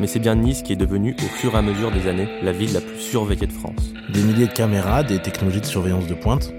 mais c'est bien Nice qui est devenue, au fur et à mesure des années, la ville la plus surveillée de France. Des milliers de caméras, des technologies de surveillance de pointe.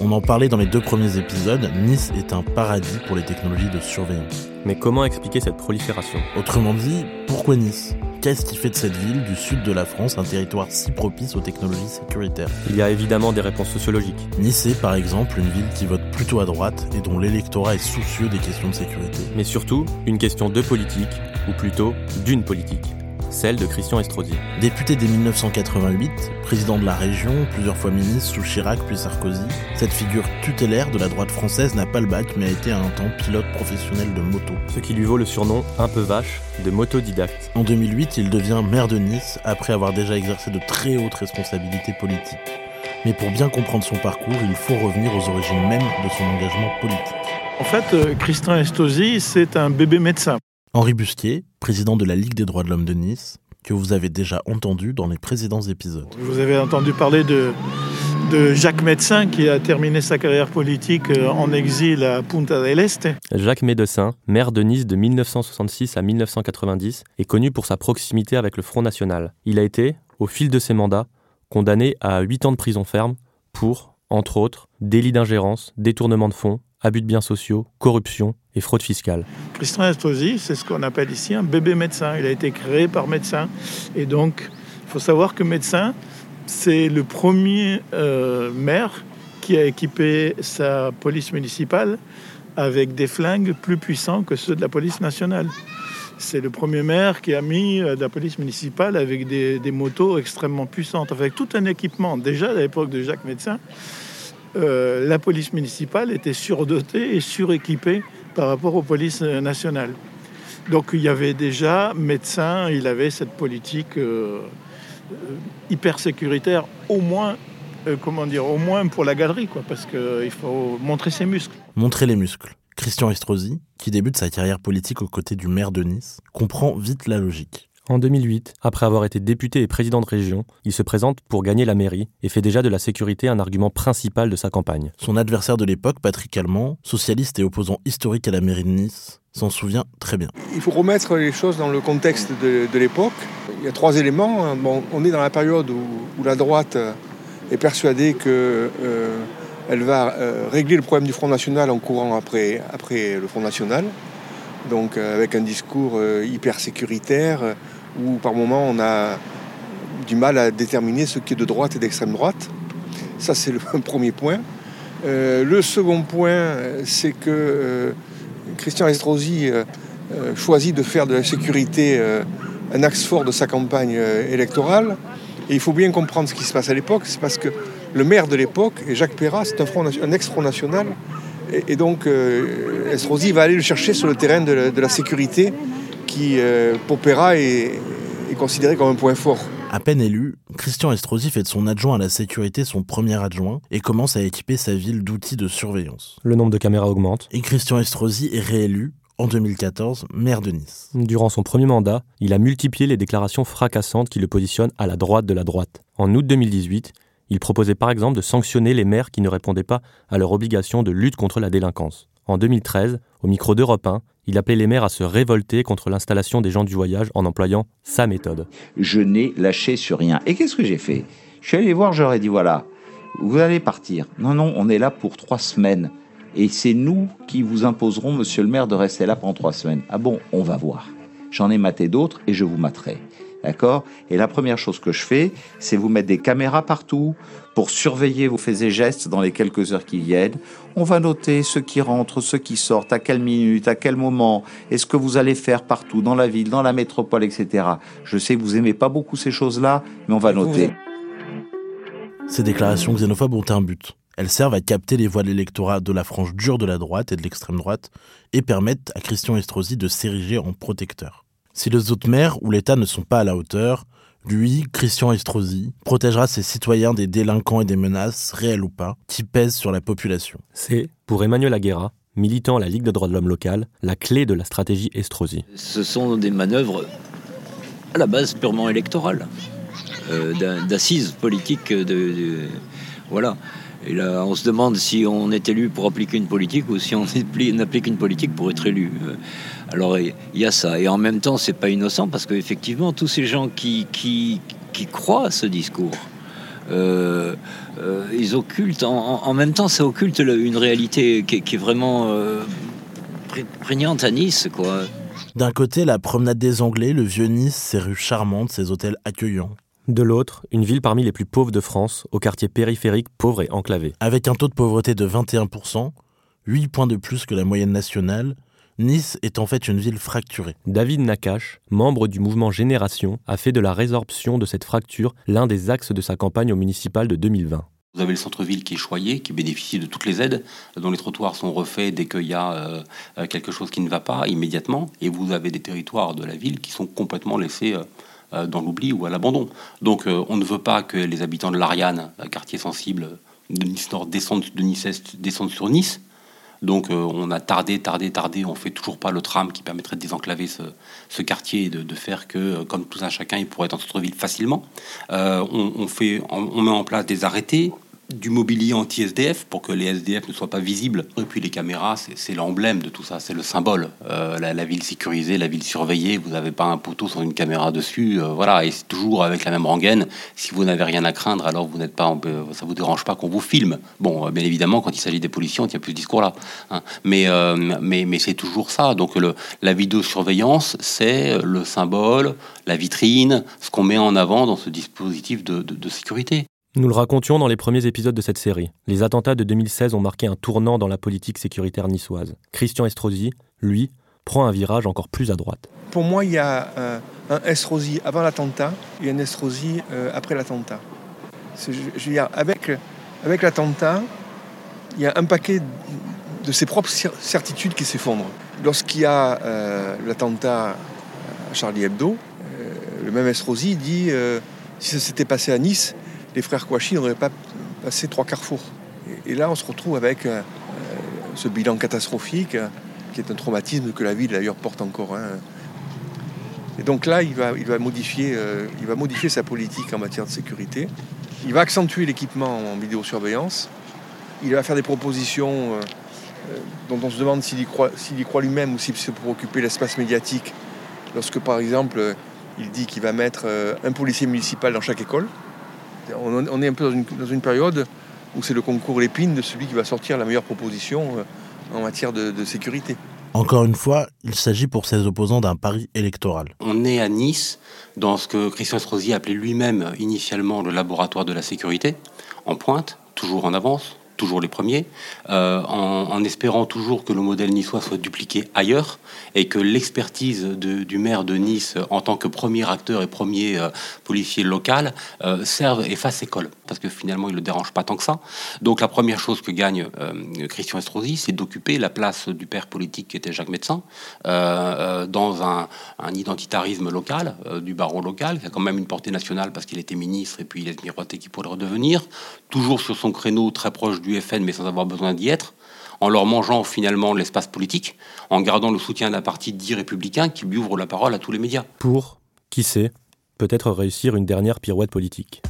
On en parlait dans les deux premiers épisodes, Nice est un paradis pour les technologies de surveillance. Mais comment expliquer cette prolifération? Autrement dit, pourquoi Nice? Qu'est-ce qui fait de cette ville du sud de la France un territoire si propice aux technologies sécuritaires? Il y a évidemment des réponses sociologiques. Nice est par exemple une ville qui vote plutôt à droite et dont l'électorat est soucieux des questions de sécurité. Mais surtout, une question de politique, ou plutôt d'une politique celle de Christian Estrosi. Député dès 1988, président de la région, plusieurs fois ministre sous Chirac puis Sarkozy, cette figure tutélaire de la droite française n'a pas le bac mais a été à un temps pilote professionnel de moto. Ce qui lui vaut le surnom un peu vache de motodidacte. En 2008, il devient maire de Nice après avoir déjà exercé de très hautes responsabilités politiques. Mais pour bien comprendre son parcours, il faut revenir aux origines mêmes de son engagement politique. En fait, euh, Christian Estrosi, c'est un bébé médecin. Henri Busquier, président de la Ligue des droits de l'homme de Nice, que vous avez déjà entendu dans les précédents épisodes. Vous avez entendu parler de, de Jacques Médecin qui a terminé sa carrière politique euh, en exil à Punta del Este. Jacques Médecin, maire de Nice de 1966 à 1990, est connu pour sa proximité avec le Front National. Il a été, au fil de ses mandats, condamné à 8 ans de prison ferme pour, entre autres, délit d'ingérence, détournement de fonds, abus de biens sociaux, corruption et fraude fiscale. Christian Estrosi, c'est ce qu'on appelle ici un bébé médecin. Il a été créé par médecin. Et donc, il faut savoir que médecin, c'est le premier euh, maire qui a équipé sa police municipale avec des flingues plus puissants que ceux de la police nationale. C'est le premier maire qui a mis euh, la police municipale avec des, des motos extrêmement puissantes, avec tout un équipement. Déjà à l'époque de Jacques Médecin, euh, la police municipale était surdotée et suréquipée par rapport aux polices nationales. Donc il y avait déjà médecin, il avait cette politique euh, euh, hyper sécuritaire, au moins, comment dire, au moins pour la galerie, quoi, parce qu'il faut montrer ses muscles. Montrer les muscles. Christian Estrosi, qui débute sa carrière politique aux côtés du maire de Nice, comprend vite la logique. En 2008, après avoir été député et président de région, il se présente pour gagner la mairie et fait déjà de la sécurité un argument principal de sa campagne. Son adversaire de l'époque, Patrick Allemand, socialiste et opposant historique à la mairie de Nice, s'en souvient très bien. Il faut remettre les choses dans le contexte de, l'époque. Il y a trois éléments. Bon, on est dans la période où, la droite est persuadée qu'elle euh, va euh, régler le problème du Front National en courant après, après le Front National. Donc euh, avec un discours hyper sécuritaire, où par moment on a du mal à déterminer ce qui est de droite et d'extrême droite. Ça, c'est le premier point. Euh, le second point, c'est que euh, Christian Estrosi euh, choisit de faire de la sécurité un axe fort de sa campagne électorale. Et il faut bien comprendre ce qui se passe à l'époque. C'est parce que le maire de l'époque, Jacques Perrat, c'est un, ex-front national. Et, donc, Estrosi va aller le chercher sur le terrain de la sécurité qui, euh, pour Perra, est, considéré comme un point fort. À peine élu, Christian Estrosi fait de son adjoint à la sécurité son premier adjoint et commence à équiper sa ville d'outils de surveillance. Le nombre de caméras augmente. Et Christian Estrosi est réélu en 2014 maire de Nice. Durant son premier mandat, il a multiplié les déclarations fracassantes qui le positionnent à la droite de la droite. En août 2018, il proposait par exemple de sanctionner les maires qui ne répondaient pas à leur obligation de lutte contre la délinquance. En 2013, au micro d'Europe 1, il appelait les maires à se révolter contre l'installation des gens du voyage en employant sa méthode. Je n'ai lâché sur rien. Et qu'est-ce que j'ai fait? Je suis allé voir, j'aurais dit voilà, vous allez partir. Non, non, on est là pour trois semaines. Et c'est nous qui vous imposerons, monsieur le maire, de rester là pendant trois semaines. Ah bon, on va voir. J'en ai maté d'autres et je vous materai. D'accord? Et la première chose que je fais, c'est vous mettre des caméras partout pour surveiller vos faits et gestes dans les quelques heures qui viennent. On va noter ceux qui rentrent, ceux qui sortent, à quelle minute, à quel moment, et ce que vous allez faire partout, dans la ville, dans la métropole, etc. Je sais que vous aimez pas beaucoup ces choses-là, mais on va noter. Ces déclarations xénophobes ont un but. Elles servent à capter les voix de l'électorat de la frange dure de la droite et de l'extrême droite et permettent à Christian Estrosi de s'ériger en protecteur. Si les autres maires ou l'État ne sont pas à la hauteur, lui, Christian Estrosi, protégera ses citoyens des délinquants et des menaces, réelles ou pas, qui pèsent sur la population. C'est, pour Emmanuel Aguera, militant à la Ligue des droits de l'homme locale, la clé de la stratégie Estrosi. Ce sont des manœuvres à la base purement électorales, euh, d'assises politiques. De, de, voilà. Et là, on se demande si on est élu pour appliquer une politique ou si on applique une politique pour être élu. Euh, alors, il y a ça. Et en même temps, c'est pas innocent parce qu'effectivement, tous ces gens qui, croient à ce discours, euh, euh, ils occultent, en, même temps, ça occulte une réalité qui, est vraiment prégnante à Nice, quoi. D'un côté, la promenade des Anglais, le vieux Nice, ses rues charmantes, ses hôtels accueillants. De l'autre, une ville parmi les plus pauvres de France, au quartier périphérique pauvre et enclavé. Avec un taux de pauvreté de 21%, 8 points de plus que la moyenne nationale, Nice est en fait une ville fracturée. David Nakache, membre du mouvement Génération, a fait de la résorption de cette fracture l'un des axes de sa campagne au municipal de 2020. Vous avez le centre-ville qui est choyé, qui bénéficie de toutes les aides, dont les trottoirs sont refaits dès qu'il y a euh, quelque chose qui ne va pas immédiatement, et vous avez des territoires de la ville qui sont complètement laissés euh, dans l'oubli ou à l'abandon. Donc euh, on ne veut pas que les habitants de l'Ariane, quartier sensible de Nice Nord, descendent de Nice Est, descendent sur Nice. Donc euh, on a tardé, tardé, tardé, on fait toujours pas le tram qui permettrait de désenclaver ce, quartier et de, faire que, euh, comme tout un chacun, il pourrait être en centre-ville facilement. Euh, on, fait, on, met en place des arrêtés du mobilier anti-SDF pour que les SDF ne soient pas visibles. Et puis les caméras, c'est l'emblème de tout ça, c'est le symbole. Euh, la, ville sécurisée, la ville surveillée, vous n'avez pas un poteau sans une caméra dessus, euh, voilà, et c'est toujours avec la même rengaine. Si vous n'avez rien à craindre, alors vous n'êtes pas, euh, ça vous dérange pas qu'on vous filme. Bon, bien évidemment, quand il s'agit des policiers, n'y a plus ce discours-là. Hein. Mais, mais, mais c'est toujours ça. Donc le, la vidéosurveillance, c'est le symbole, la vitrine, ce qu'on met en avant dans ce dispositif de sécurité. Nous le racontions dans les premiers épisodes de cette série. Les attentats de 2016 ont marqué un tournant dans la politique sécuritaire niçoise. Christian Estrosi, lui, prend un virage encore plus à droite. Pour moi, il y a euh, un Estrosi avant l'attentat et un Estrosi euh, après l'attentat. Avec l'attentat, il y a un paquet de ses propres certitudes qui s'effondrent. Lorsqu'il y a euh, l'attentat à Charlie Hebdo, le même Estrosi dit si ça s'était passé à Nice, les frères Kouachi n'auraient pas passé trois carrefours. Et, là, on se retrouve avec euh, ce bilan catastrophique, qui est un traumatisme que la ville d'ailleurs porte encore. Hein. Et donc là, il va, il, va modifier, euh, il va modifier sa politique en matière de sécurité. Il va accentuer l'équipement en vidéosurveillance. Il va faire des propositions euh, dont on se demande s'il y croit, lui-même ou si c'est pour occuper l'espace médiatique. Lorsque, par exemple, il dit qu'il va mettre un policier municipal dans chaque école. On est un peu dans une, période où c'est le concours l'épine de celui qui va sortir la meilleure proposition euh, en matière de, sécurité. Encore une fois, il s'agit pour ses opposants d'un pari électoral. On est à Nice, dans ce que Christian Estrosi appelait lui-même initialement le laboratoire de la sécurité, en pointe, toujours en avance, toujours les premiers, euh, en, espérant toujours que le modèle niçois soit dupliqué ailleurs et que l'expertise du maire de Nice en tant que premier acteur et premier euh, policier local euh, serve et fasse école. Parce que finalement, il ne le dérange pas tant que ça. Donc la première chose que gagne Christian Estrosi, c'est d'occuper la place du père politique qui était Jacques Médecin dans un, identitarisme local, du barreau local, qui a quand même une portée nationale parce qu'il était ministre et puis il est miroité qui pourrait redevenir, toujours sur son créneau très proche du FN, mais sans avoir besoin d'y être, en leur mangeant finalement l'espace politique, en gardant le soutien d'un parti dit républicain qui lui ouvre la parole à tous les médias. Pour, qui sait, peut-être réussir une dernière pirouette politique.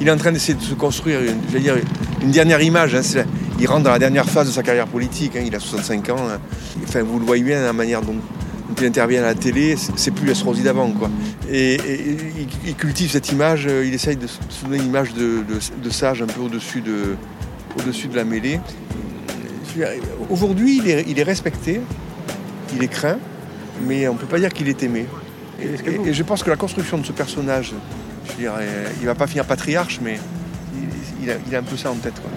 Il est en train d'essayer de se construire une, je veux dire, une dernière image. hein. Il rentre dans la dernière phase de sa carrière politique. hein. Il a 65 ans. hein. Enfin, vous le voyez bien, la manière dont, dont il intervient à la télé, c'est plus Estrosi d'avant. quoi. Et, et- et il, il cultive cette image. euh, Il essaye de se se donner une image de, de- de sage un peu au-dessus de, au-dessus de la mêlée. Aujourd'hui, il est, il est respecté, il est craint, mais on ne peut pas dire qu'il est aimé. Et, et- et je pense que la construction de ce personnage, je veux dire, il va pas finir patriarche, mais il, il a, il a un peu ça en tête. quoi.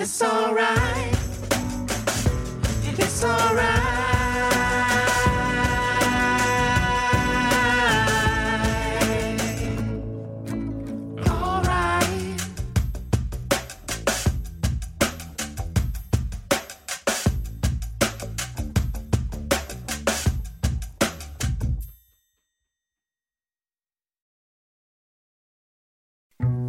It's alright. It's alright.